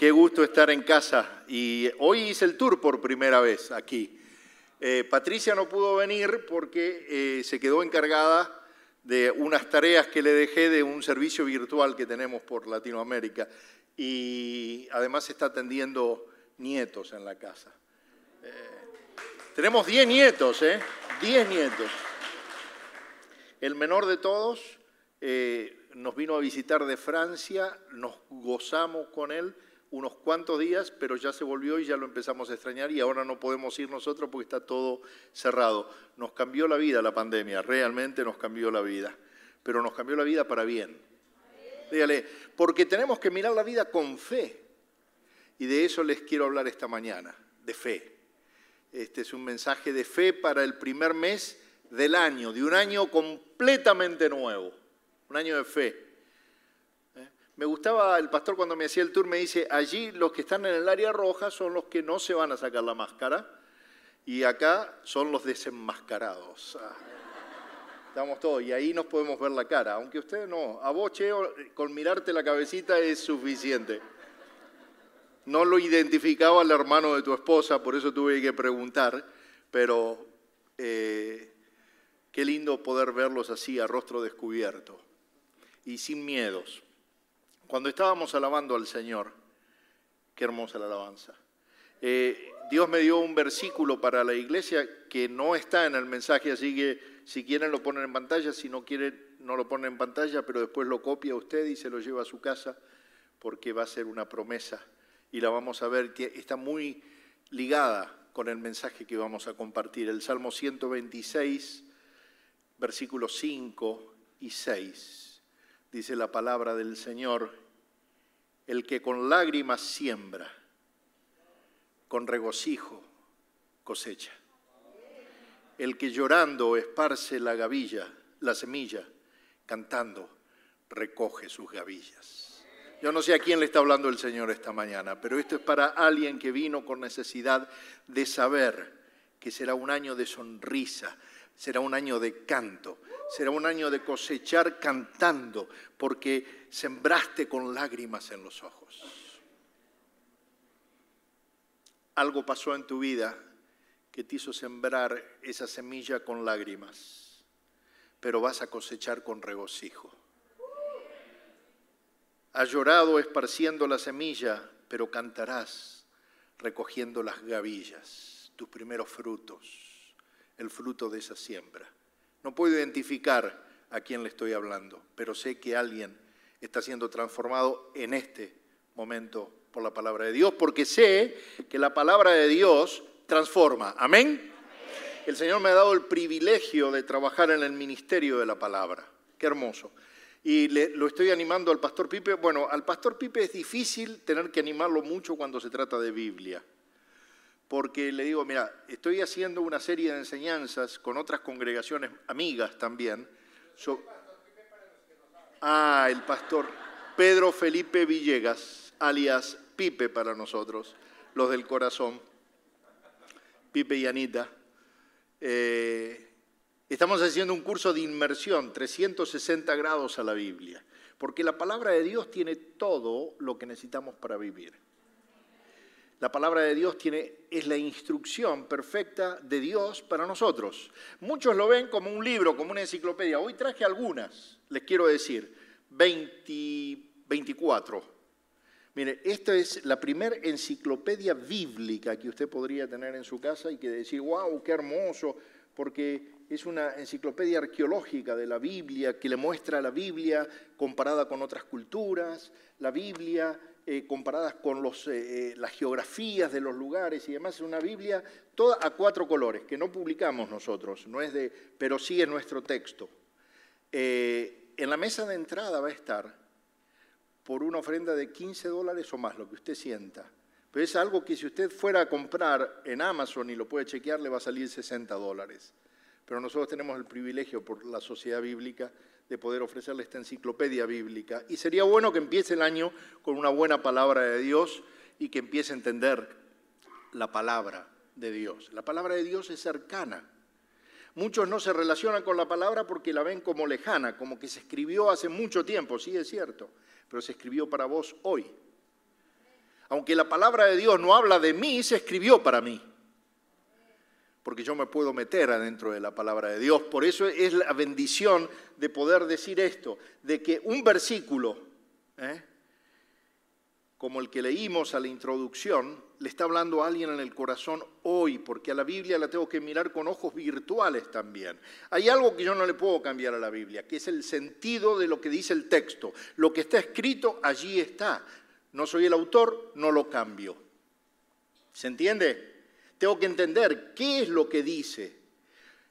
Qué gusto estar en casa. Y hoy hice el tour por primera vez aquí. Eh, Patricia no pudo venir porque eh, se quedó encargada de unas tareas que le dejé de un servicio virtual que tenemos por Latinoamérica. Y además está atendiendo nietos en la casa. Eh, tenemos 10 nietos, ¿eh? 10 nietos. El menor de todos nos vino a visitar de Francia, nos gozamos con él unos cuantos días, pero ya se volvió y ya lo empezamos a extrañar y ahora no podemos ir nosotros porque está todo cerrado. Nos cambió la vida la pandemia, realmente nos cambió la vida, pero nos cambió la vida para bien. Dígale, porque tenemos que mirar la vida con fe. Y de eso les quiero hablar esta mañana, de fe. Este es un mensaje de fe para el primer mes del año, de un año completamente nuevo, un año de fe. Me gustaba el pastor cuando me hacía el tour, me dice, allí los que están en el área roja son los que no se van a sacar la máscara y acá son los desenmascarados. Ah, estamos todos y ahí nos podemos ver la cara, aunque usted no, a vos, Cheo, con mirarte la cabecita es suficiente. No lo identificaba el hermano de tu esposa, por eso tuve que preguntar, pero eh, qué lindo poder verlos así a rostro descubierto y sin miedos. Cuando estábamos alabando al Señor, qué hermosa la alabanza. Eh, Dios me dio un versículo para la iglesia que no está en el mensaje, así que si quieren lo ponen en pantalla, si no quieren no lo ponen en pantalla, pero después lo copia usted y se lo lleva a su casa porque va a ser una promesa y la vamos a ver, está muy ligada con el mensaje que vamos a compartir. El Salmo 126, versículos 5 y 6 dice la palabra del Señor, el que con lágrimas siembra, con regocijo cosecha. El que llorando esparce la gavilla, la semilla, cantando recoge sus gavillas. Yo no sé a quién le está hablando el Señor esta mañana, pero esto es para alguien que vino con necesidad de saber que será un año de sonrisa, será un año de canto, será un año de cosechar cantando, porque sembraste con lágrimas en los ojos. Algo pasó en tu vida que te hizo sembrar esa semilla con lágrimas, pero vas a cosechar con regocijo. Has llorado esparciendo la semilla, pero cantarás recogiendo las gavillas, tus primeros frutos, el fruto de esa siembra. No puedo identificar a quién le estoy hablando, pero sé que alguien está siendo transformado en este momento por la palabra de Dios, porque sé que la palabra de Dios transforma. Amén. El Señor me ha dado el privilegio de trabajar en el ministerio de la palabra. Qué hermoso. Y lo estoy animando al pastor Pipe. Bueno, al pastor Pipe es difícil tener que animarlo mucho cuando se trata de Biblia porque le digo, mira, estoy haciendo una serie de enseñanzas con otras congregaciones amigas también. ah, el pastor Pedro Felipe Villegas, alias Pipe para nosotros, los del corazón, Pipe y Anita. Eh, estamos haciendo un curso de inmersión, 360 grados a la Biblia, porque la palabra de Dios tiene todo lo que necesitamos para vivir. La palabra de Dios tiene, es la instrucción perfecta de Dios para nosotros. Muchos lo ven como un libro, como una enciclopedia. Hoy traje algunas, les quiero decir, 24. Mire, esta es la primera enciclopedia bíblica que usted podría tener en su casa y que decir, wow, qué hermoso, porque es una enciclopedia arqueológica de la Biblia que le muestra la Biblia comparada con otras culturas, la Biblia eh, comparadas con los, eh, eh, las geografías de los lugares y demás. Es una Biblia toda a cuatro colores, que no publicamos nosotros, no es de, pero sí es nuestro texto. en la mesa de entrada va a estar por una ofrenda de 15 dólares o más, lo que usted sienta. Pero es algo que si usted fuera a comprar en Amazon y lo puede chequear, le va a salir 60 dólares. Pero nosotros tenemos el privilegio por la sociedad bíblica de poder ofrecerle esta enciclopedia bíblica. Y sería bueno que empiece el año con una buena palabra de Dios y que empiece a entender la palabra de Dios. La palabra de Dios es cercana. Muchos no se relacionan con la palabra porque la ven como lejana, como que se escribió hace mucho tiempo, sí es cierto, pero se escribió para vos hoy. Aunque la palabra de Dios no habla de mí, se escribió para mí. Porque yo me puedo meter adentro de la palabra de Dios. Por eso es la bendición de poder decir esto, de que un versículo, ¿eh? como el que leímos a la introducción, le está hablando a alguien en el corazón hoy, porque a la Biblia la tengo que mirar con ojos virtuales también. Hay algo que yo no le puedo cambiar a la Biblia, que es el sentido de lo que dice el texto. Lo que está escrito, allí está. No soy el autor, no lo cambio. ¿Se entiende? Tengo que entender qué es lo que dice.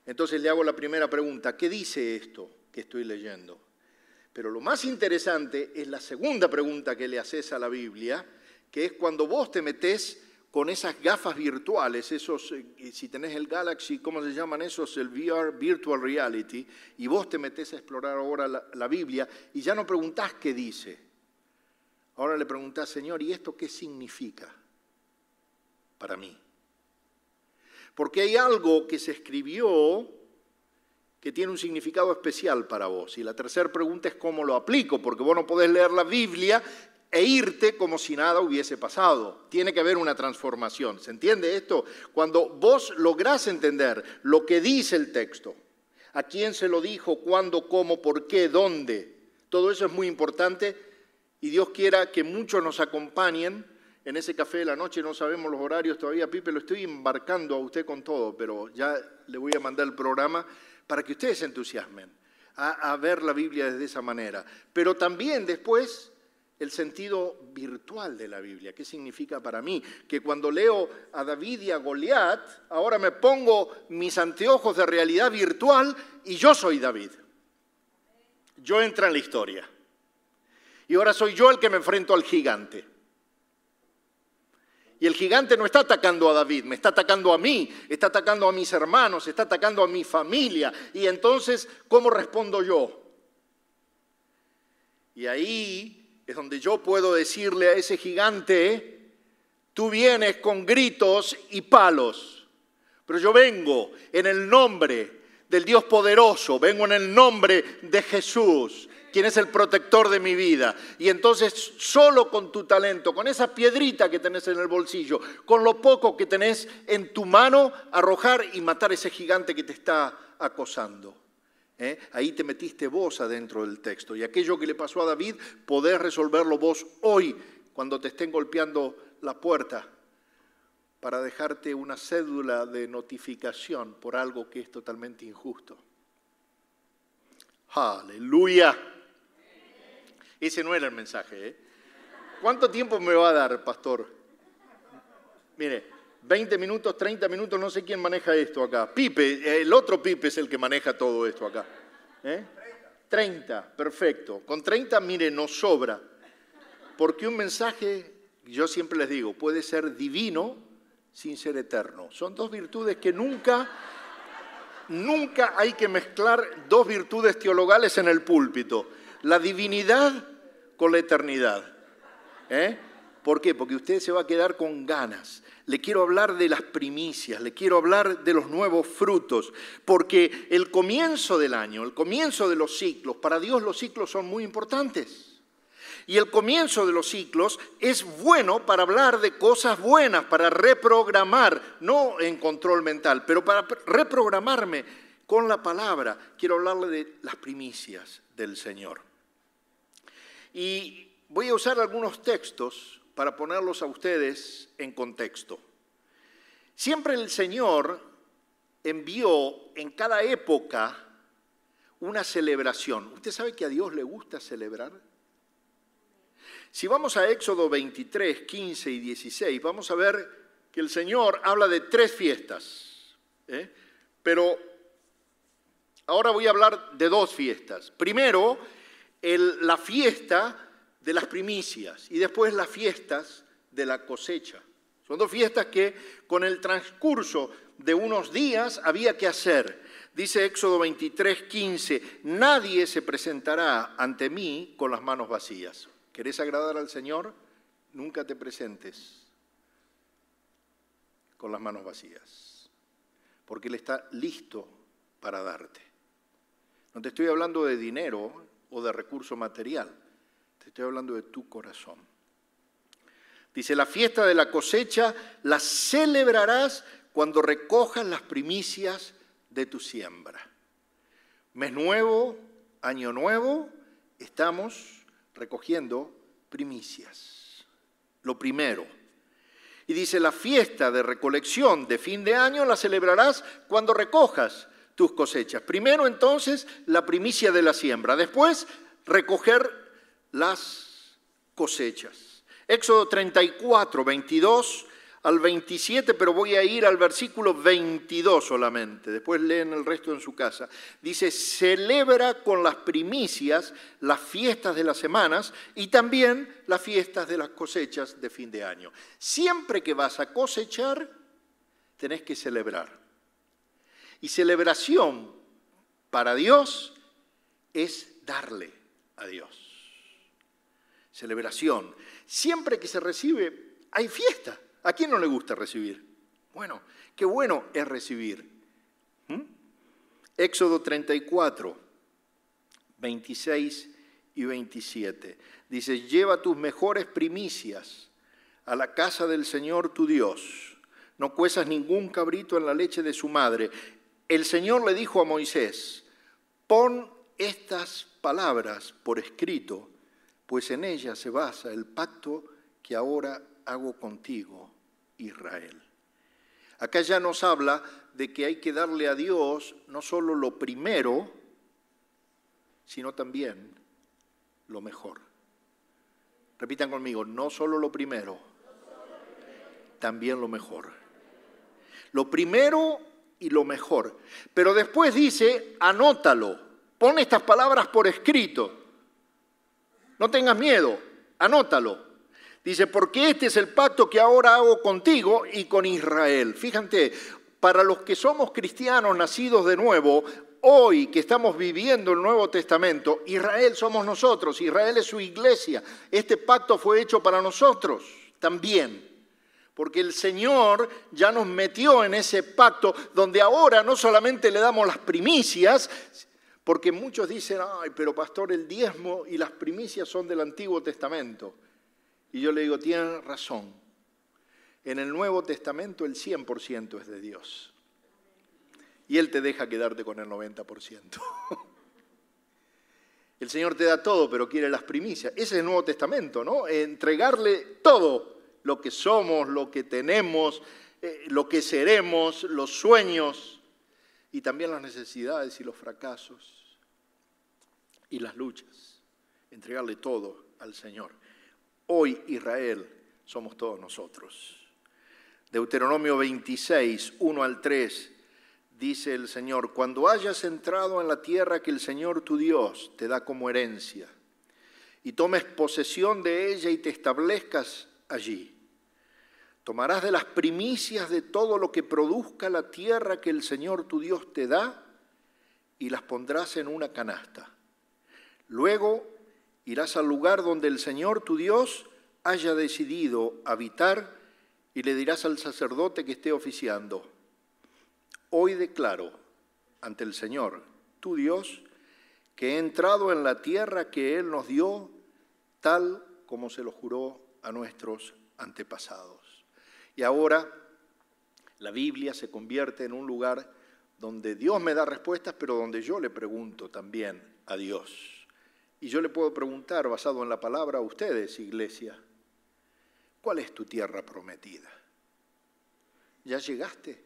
Entonces le hago la primera pregunta, ¿qué dice esto que estoy leyendo? Pero lo más interesante es la segunda pregunta que le haces a la Biblia, que es cuando vos te metés con esas gafas virtuales, esos, eh, si tenés el Galaxy, ¿cómo se llaman esos? El VR, Virtual Reality, y vos te metés a explorar ahora la, la Biblia y ya no preguntás qué dice. Ahora le preguntás, Señor, ¿y esto qué significa para mí? Porque hay algo que se escribió que tiene un significado especial para vos. Y la tercera pregunta es cómo lo aplico, porque vos no podés leer la Biblia e irte como si nada hubiese pasado. Tiene que haber una transformación. ¿Se entiende esto? Cuando vos lográs entender lo que dice el texto, a quién se lo dijo, cuándo, cómo, por qué, dónde, todo eso es muy importante y Dios quiera que muchos nos acompañen en ese café de la noche, no sabemos los horarios todavía, Pipe, lo estoy embarcando a usted con todo, pero ya le voy a mandar el programa para que ustedes se entusiasmen a, ver la Biblia desde esa manera. Pero también después el sentido virtual de la Biblia. ¿Qué significa para mí? Que cuando leo a David y a Goliat, ahora me pongo mis anteojos de realidad virtual y yo soy David. Yo entro en la historia. Y ahora soy yo el que me enfrento al gigante. Y el gigante no está atacando a David, me está atacando a mí, está atacando a mis hermanos, está atacando a mi familia. Y entonces, ¿cómo respondo yo? Y ahí es donde yo puedo decirle a ese gigante, tú vienes con gritos y palos, pero yo vengo en el nombre del Dios poderoso, vengo en el nombre de Jesús quien es el protector de mi vida. Y entonces solo con tu talento, con esa piedrita que tenés en el bolsillo, con lo poco que tenés en tu mano, arrojar y matar ese gigante que te está acosando. ¿Eh? Ahí te metiste vos adentro del texto. Y aquello que le pasó a David, podés resolverlo vos hoy, cuando te estén golpeando la puerta, para dejarte una cédula de notificación por algo que es totalmente injusto. Aleluya. Ese no era el mensaje. ¿eh? ¿Cuánto tiempo me va a dar, pastor? Mire, 20 minutos, 30 minutos, no sé quién maneja esto acá. Pipe, el otro Pipe es el que maneja todo esto acá. ¿Eh? 30, perfecto. Con 30, mire, nos sobra. Porque un mensaje, yo siempre les digo, puede ser divino sin ser eterno. Son dos virtudes que nunca, nunca hay que mezclar dos virtudes teologales en el púlpito la divinidad con la eternidad. ¿Eh? ¿Por qué? Porque usted se va a quedar con ganas. Le quiero hablar de las primicias, le quiero hablar de los nuevos frutos, porque el comienzo del año, el comienzo de los ciclos, para Dios los ciclos son muy importantes. Y el comienzo de los ciclos es bueno para hablar de cosas buenas, para reprogramar, no en control mental, pero para reprogramarme con la palabra. Quiero hablarle de las primicias del Señor. Y voy a usar algunos textos para ponerlos a ustedes en contexto. Siempre el Señor envió en cada época una celebración. ¿Usted sabe que a Dios le gusta celebrar? Si vamos a Éxodo 23, 15 y 16, vamos a ver que el Señor habla de tres fiestas. ¿eh? Pero ahora voy a hablar de dos fiestas. Primero, la fiesta de las primicias y después las fiestas de la cosecha. Son dos fiestas que con el transcurso de unos días había que hacer. Dice Éxodo 23, 15, nadie se presentará ante mí con las manos vacías. ¿Querés agradar al Señor? Nunca te presentes con las manos vacías, porque Él está listo para darte. No te estoy hablando de dinero, o de recurso material. Te estoy hablando de tu corazón. Dice, la fiesta de la cosecha la celebrarás cuando recojas las primicias de tu siembra. Mes nuevo, año nuevo, estamos recogiendo primicias. Lo primero. Y dice, la fiesta de recolección de fin de año la celebrarás cuando recojas tus cosechas. Primero entonces la primicia de la siembra, después recoger las cosechas. Éxodo 34, 22 al 27, pero voy a ir al versículo 22 solamente, después leen el resto en su casa. Dice, celebra con las primicias las fiestas de las semanas y también las fiestas de las cosechas de fin de año. Siempre que vas a cosechar, tenés que celebrar. Y celebración para Dios es darle a Dios. Celebración. Siempre que se recibe, hay fiesta. ¿A quién no le gusta recibir? Bueno, qué bueno es recibir. ¿Mm? Éxodo 34, 26 y 27. Dice, lleva tus mejores primicias a la casa del Señor tu Dios. No cuezas ningún cabrito en la leche de su madre. El Señor le dijo a Moisés, pon estas palabras por escrito, pues en ellas se basa el pacto que ahora hago contigo, Israel. Acá ya nos habla de que hay que darle a Dios no solo lo primero, sino también lo mejor. Repitan conmigo, no solo lo primero, también lo mejor. Lo primero y lo mejor. Pero después dice, anótalo, pon estas palabras por escrito. No tengas miedo, anótalo. Dice, porque este es el pacto que ahora hago contigo y con Israel. Fíjate, para los que somos cristianos nacidos de nuevo, hoy que estamos viviendo el Nuevo Testamento, Israel somos nosotros, Israel es su iglesia. Este pacto fue hecho para nosotros también. Porque el Señor ya nos metió en ese pacto donde ahora no solamente le damos las primicias, porque muchos dicen, ay, pero pastor, el diezmo y las primicias son del Antiguo Testamento. Y yo le digo, tienen razón. En el Nuevo Testamento el 100% es de Dios. Y Él te deja quedarte con el 90%. El Señor te da todo, pero quiere las primicias. Ese es el Nuevo Testamento, ¿no? Entregarle todo, lo que somos, lo que tenemos, eh, lo que seremos, los sueños y también las necesidades y los fracasos y las luchas. Entregarle todo al Señor. Hoy Israel somos todos nosotros. Deuteronomio 26, 1 al 3, dice el Señor, cuando hayas entrado en la tierra que el Señor tu Dios te da como herencia, y tomes posesión de ella y te establezcas allí, tomarás de las primicias de todo lo que produzca la tierra que el Señor tu Dios te da, y las pondrás en una canasta. Luego irás al lugar donde el Señor tu Dios haya decidido habitar y le dirás al sacerdote que esté oficiando, hoy declaro ante el Señor tu Dios que he entrado en la tierra que Él nos dio tal como se lo juró a nuestros antepasados. Y ahora la Biblia se convierte en un lugar donde Dios me da respuestas, pero donde yo le pregunto también a Dios. Y yo le puedo preguntar, basado en la palabra, a ustedes, iglesia, ¿cuál es tu tierra prometida? ¿Ya llegaste?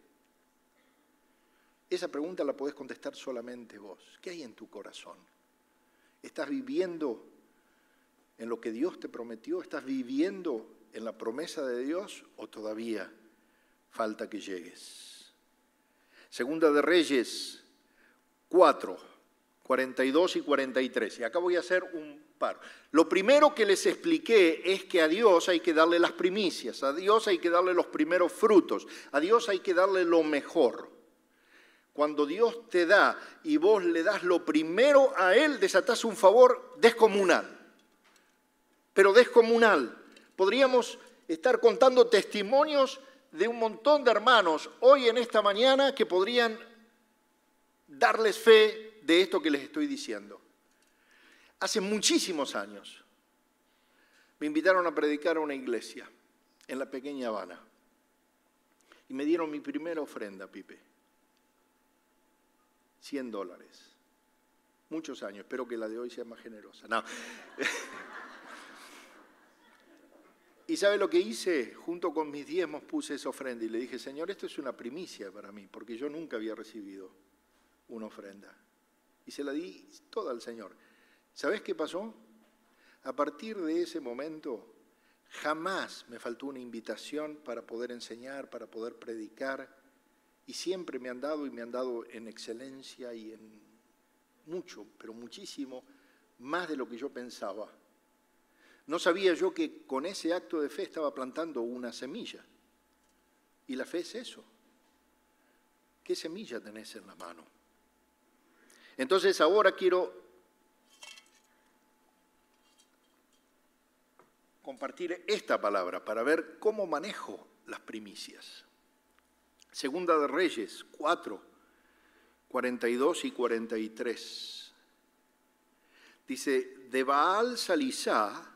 Esa pregunta la podés contestar solamente vos. ¿Qué hay en tu corazón? ¿Estás viviendo en lo que Dios te prometió? ¿Estás viviendo en la promesa de Dios o todavía falta que llegues? Segunda de Reyes 4 42 y 43. Y acá voy a hacer un paro. Lo primero que les expliqué es que a Dios hay que darle las primicias, a Dios hay que darle los primeros frutos, a Dios hay que darle lo mejor. Cuando Dios te da y vos le das lo primero a Él, desatás un favor descomunal. Pero descomunal. Podríamos estar contando testimonios de un montón de hermanos hoy en esta mañana que podrían darles fe de esto que les estoy diciendo. Hace muchísimos años me invitaron a predicar a una iglesia en la pequeña Habana. Y me dieron mi primera ofrenda, Pipe. 100 dólares. Muchos años, espero que la de hoy sea más generosa. No. y ¿sabe lo que hice? Junto con mis diezmos puse esa ofrenda y le dije, Señor, esto es una primicia para mí, porque yo nunca había recibido una ofrenda. Y se la di toda al Señor. ¿Sabes qué pasó? A partir de ese momento, jamás me faltó una invitación para poder enseñar, para poder predicar, y siempre me han dado y me han dado en excelencia y en mucho, pero muchísimo, más de lo que yo pensaba. No sabía yo que con ese acto de fe estaba plantando una semilla. Y la fe es eso. ¿Qué semilla tenés en la mano? Entonces ahora quiero compartir esta palabra para ver cómo manejo las primicias. Segunda de Reyes 4, 42 y 43. Dice, de Baal Salisá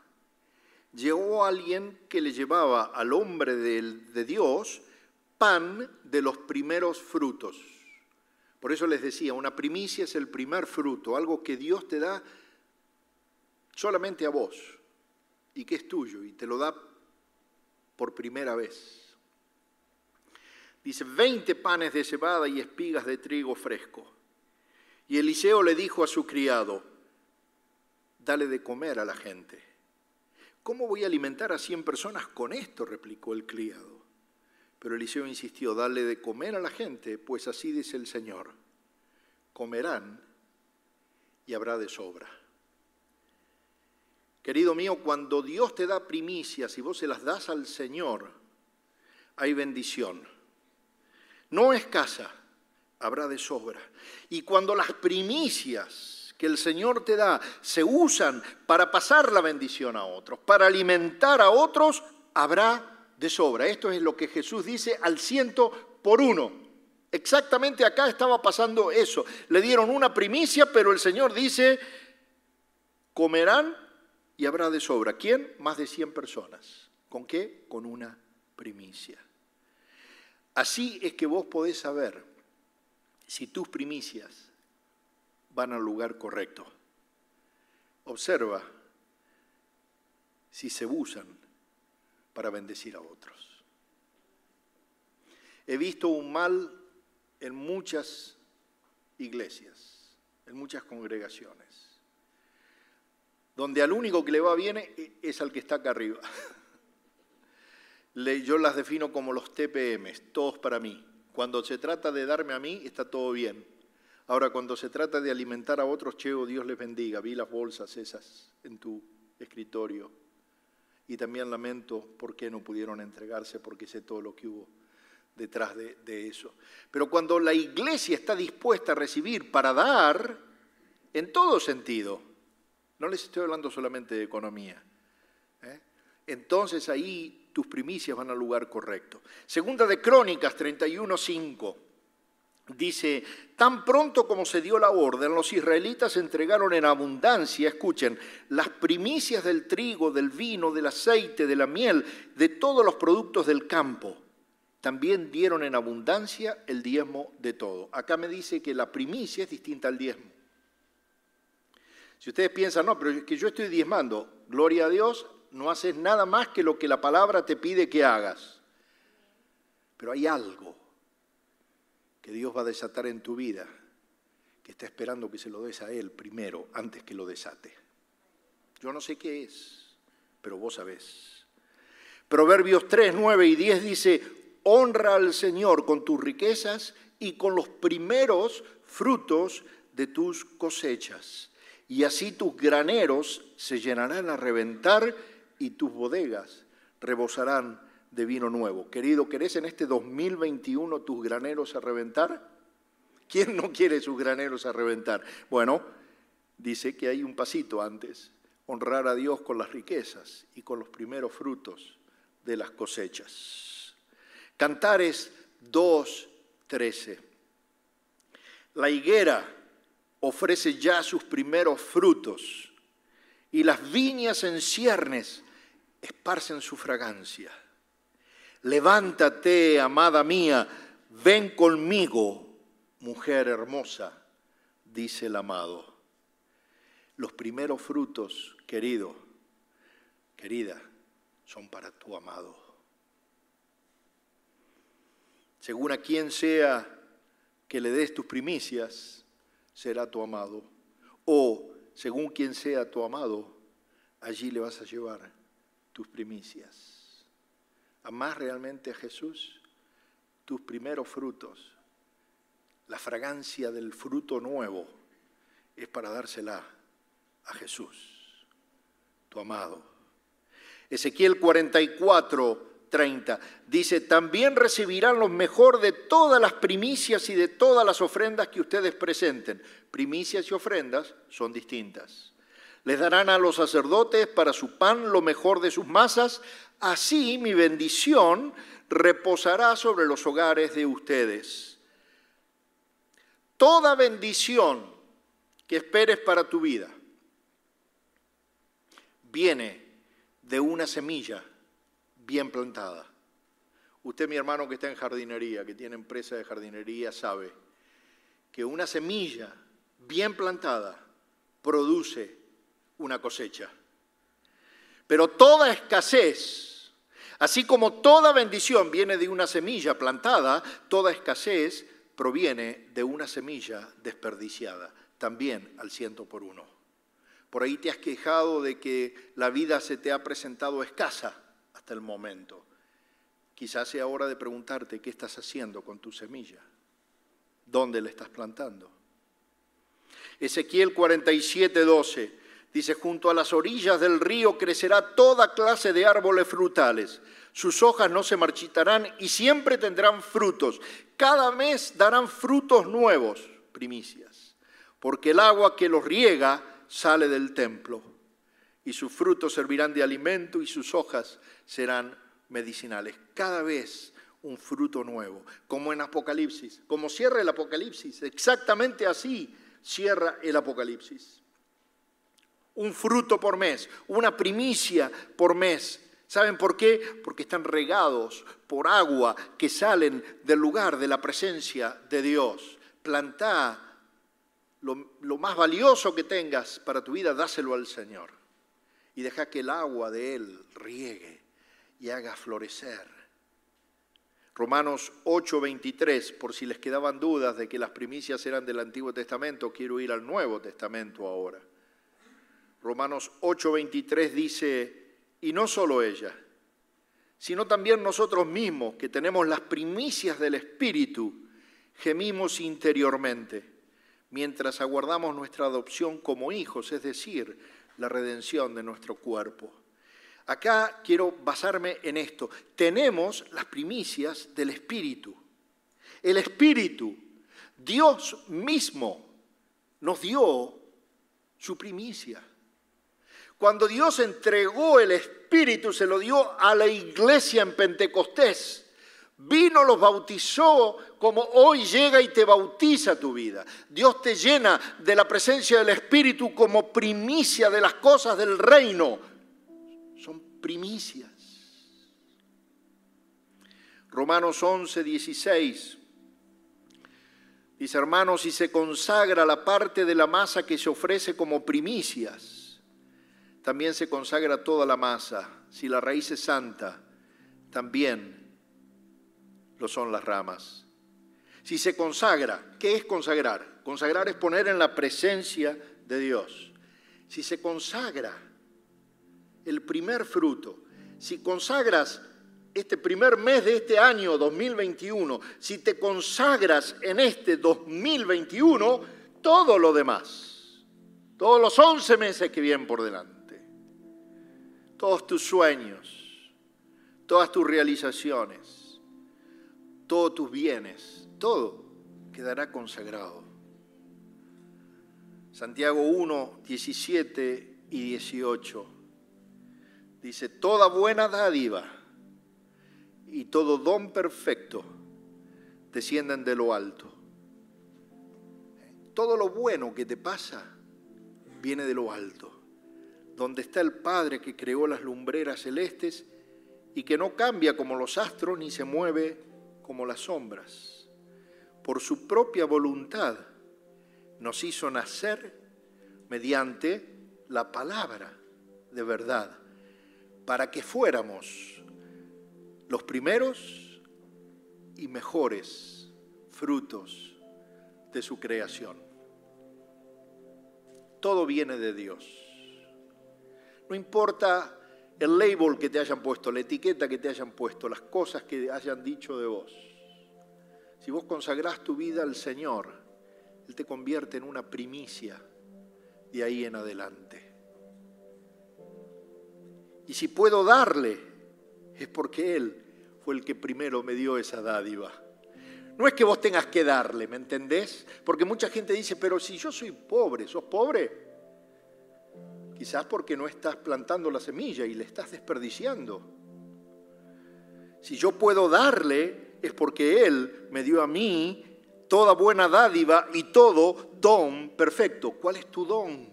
llegó alguien que le llevaba al hombre de, de Dios pan de los primeros frutos. Por eso les decía, una primicia es el primer fruto, algo que Dios te da solamente a vos y que es tuyo y te lo da por primera vez. Dice, 20 panes de cebada y espigas de trigo fresco. Y Eliseo le dijo a su criado, dale de comer a la gente. ¿Cómo voy a alimentar a 100 personas con esto? replicó el criado. Pero Eliseo insistió, dale de comer a la gente, pues así dice el Señor, comerán y habrá de sobra. Querido mío, cuando Dios te da primicias y vos se las das al Señor, hay bendición. No escasa, habrá de sobra. Y cuando las primicias que el Señor te da se usan para pasar la bendición a otros, para alimentar a otros, habrá de sobra. Esto es lo que Jesús dice al ciento por uno. Exactamente acá estaba pasando eso. Le dieron una primicia, pero el Señor dice, comerán y habrá de sobra. ¿Quién? Más de 100 personas. ¿Con qué? Con una primicia. Así es que vos podés saber si tus primicias van al lugar correcto. Observa si se usan para bendecir a otros. He visto un mal en muchas iglesias, en muchas congregaciones, donde al único que le va bien es al que está acá arriba. Yo las defino como los TPMs, todos para mí. Cuando se trata de darme a mí, está todo bien. Ahora, cuando se trata de alimentar a otros, cheo, Dios les bendiga. Vi las bolsas esas en tu escritorio y también lamento por qué no pudieron entregarse, porque sé todo lo que hubo detrás de, eso. Pero cuando la iglesia está dispuesta a recibir para dar, en todo sentido, no les estoy hablando solamente de economía, ¿eh? entonces ahí tus primicias van al lugar correcto. Segunda de Crónicas 31.5 Dice, tan pronto como se dio la orden, los israelitas entregaron en abundancia, escuchen, las primicias del trigo, del vino, del aceite, de la miel, de todos los productos del campo. También dieron en abundancia el diezmo de todo. Acá me dice que la primicia es distinta al diezmo. Si ustedes piensan, no, pero es que yo estoy diezmando, gloria a Dios, no haces nada más que lo que la palabra te pide que hagas. Pero hay algo que Dios va a desatar en tu vida, que está esperando que se lo des a Él primero, antes que lo desate. Yo no sé qué es, pero vos sabés. Proverbios 3, 9 y 10 dice, honra al Señor con tus riquezas y con los primeros frutos de tus cosechas. Y así tus graneros se llenarán a reventar y tus bodegas rebosarán de vino nuevo. Querido, ¿querés en este 2021 tus graneros a reventar? ¿Quién no quiere sus graneros a reventar? Bueno, dice que hay un pasito antes, honrar a Dios con las riquezas y con los primeros frutos de las cosechas. Cantares 2.13. La higuera ofrece ya sus primeros frutos y las viñas en ciernes esparcen su fragancia. Levántate, amada mía, ven conmigo, mujer hermosa, dice el amado. Los primeros frutos, querido, querida, son para tu amado. Según a quien sea que le des tus primicias, será tu amado. O según quien sea tu amado, allí le vas a llevar tus primicias. ¿Amás realmente a Jesús? Tus primeros frutos, la fragancia del fruto nuevo, es para dársela a Jesús, tu amado. Ezequiel 44, 30. Dice, también recibirán lo mejor de todas las primicias y de todas las ofrendas que ustedes presenten. Primicias y ofrendas son distintas. Les darán a los sacerdotes para su pan lo mejor de sus masas. Así mi bendición reposará sobre los hogares de ustedes. Toda bendición que esperes para tu vida viene de una semilla bien plantada. Usted, mi hermano que está en jardinería, que tiene empresa de jardinería, sabe que una semilla bien plantada produce una cosecha. Pero toda escasez, así como toda bendición viene de una semilla plantada, toda escasez proviene de una semilla desperdiciada, también al ciento por uno. Por ahí te has quejado de que la vida se te ha presentado escasa el momento. Quizás sea hora de preguntarte qué estás haciendo con tu semilla, dónde la estás plantando. Ezequiel 47, 12 dice, junto a las orillas del río crecerá toda clase de árboles frutales. Sus hojas no se marchitarán y siempre tendrán frutos. Cada mes darán frutos nuevos, primicias, porque el agua que los riega sale del templo y sus frutos servirán de alimento y sus hojas serán medicinales. Cada vez un fruto nuevo, como en Apocalipsis, como cierra el Apocalipsis, exactamente así cierra el Apocalipsis. Un fruto por mes, una primicia por mes. ¿Saben por qué? Porque están regados por agua que salen del lugar de la presencia de Dios. Plantá lo, lo más valioso que tengas para tu vida, dáselo al Señor y deja que el agua de Él riegue y haga florecer. Romanos 8:23, por si les quedaban dudas de que las primicias eran del Antiguo Testamento, quiero ir al Nuevo Testamento ahora. Romanos 8:23 dice, y no solo ella, sino también nosotros mismos, que tenemos las primicias del Espíritu, gemimos interiormente, mientras aguardamos nuestra adopción como hijos, es decir, la redención de nuestro cuerpo. Acá quiero basarme en esto. Tenemos las primicias del Espíritu. El Espíritu, Dios mismo, nos dio su primicia. Cuando Dios entregó el Espíritu, se lo dio a la iglesia en Pentecostés. Vino, los bautizó como hoy llega y te bautiza tu vida. Dios te llena de la presencia del Espíritu como primicia de las cosas del reino. Son primicias. Romanos 11, 16. Dice, hermanos, si se consagra la parte de la masa que se ofrece como primicias, también se consagra toda la masa. Si la raíz es santa, también lo son las ramas. Si se consagra, ¿qué es consagrar? Consagrar es poner en la presencia de Dios. Si se consagra el primer fruto, si consagras este primer mes de este año 2021, si te consagras en este 2021, todo lo demás, todos los 11 meses que vienen por delante, todos tus sueños, todas tus realizaciones, todos tus bienes, todo quedará consagrado. Santiago 1, 17 y 18 dice, toda buena dádiva y todo don perfecto descienden de lo alto. Todo lo bueno que te pasa viene de lo alto, donde está el Padre que creó las lumbreras celestes y que no cambia como los astros ni se mueve como las sombras. Por su propia voluntad nos hizo nacer mediante la palabra de verdad, para que fuéramos los primeros y mejores frutos de su creación. Todo viene de Dios. No importa el label que te hayan puesto, la etiqueta que te hayan puesto, las cosas que hayan dicho de vos. Si vos consagrás tu vida al Señor, Él te convierte en una primicia de ahí en adelante. Y si puedo darle, es porque Él fue el que primero me dio esa dádiva. No es que vos tengas que darle, ¿me entendés? Porque mucha gente dice, pero si yo soy pobre, ¿sos pobre? Quizás porque no estás plantando la semilla y le estás desperdiciando. Si yo puedo darle, es porque Él me dio a mí toda buena dádiva y todo don perfecto. ¿Cuál es tu don?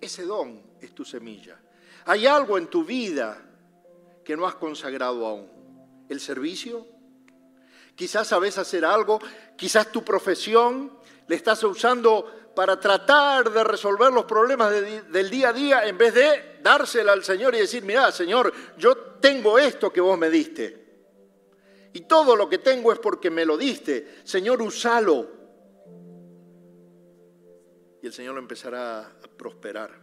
Ese don es tu semilla. Hay algo en tu vida que no has consagrado aún. ¿El servicio? Quizás sabes hacer algo, quizás tu profesión le estás usando para tratar de resolver los problemas del día a día en vez de dársela al Señor y decir, mira, Señor, yo tengo esto que vos me diste. Y todo lo que tengo es porque me lo diste. Señor, usalo. Y el Señor lo empezará a prosperar.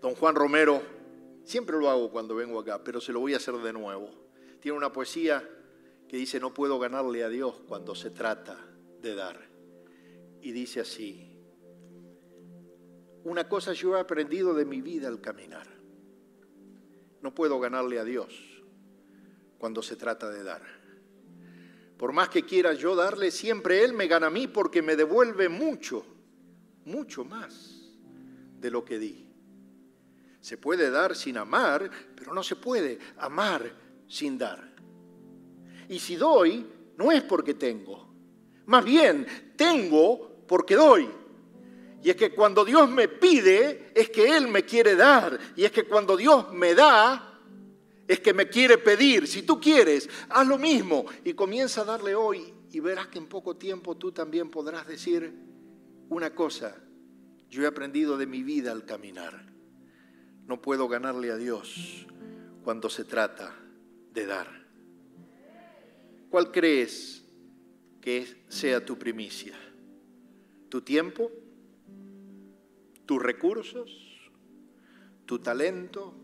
Don Juan Romero, siempre lo hago cuando vengo acá, pero se lo voy a hacer de nuevo. Tiene una poesía que dice, no puedo ganarle a Dios cuando se trata de dar y dice así, una cosa yo he aprendido de mi vida al caminar. No puedo ganarle a Dios cuando se trata de dar. Por más que quiera yo darle, siempre Él me gana a mí porque me devuelve mucho, mucho más de lo que di. Se puede dar sin amar, pero no se puede amar sin dar. Y si doy, no es porque tengo. Más bien, tengo porque doy. Y es que cuando Dios me pide, es que Él me quiere dar. Y es que cuando Dios me da, es que me quiere pedir. Si tú quieres, haz lo mismo y comienza a darle hoy y verás que en poco tiempo tú también podrás decir una cosa. Yo he aprendido de mi vida al caminar. No puedo ganarle a Dios cuando se trata de dar. ¿Cuál crees que sea tu primicia? Tu tiempo, tus recursos, tu talento.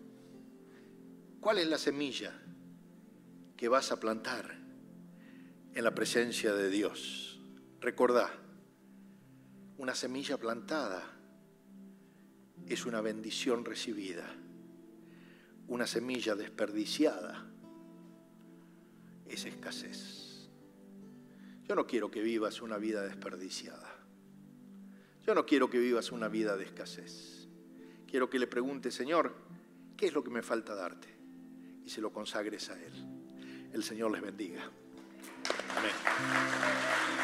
¿Cuál es la semilla que vas a plantar en la presencia de Dios? Recordá, una semilla plantada es una bendición recibida. Una semilla desperdiciada es escasez. Yo no quiero que vivas una vida desperdiciada. Yo no quiero que vivas una vida de escasez. Quiero que le preguntes, Señor, ¿qué es lo que me falta darte? Y se lo consagres a Él. El Señor les bendiga. Amén.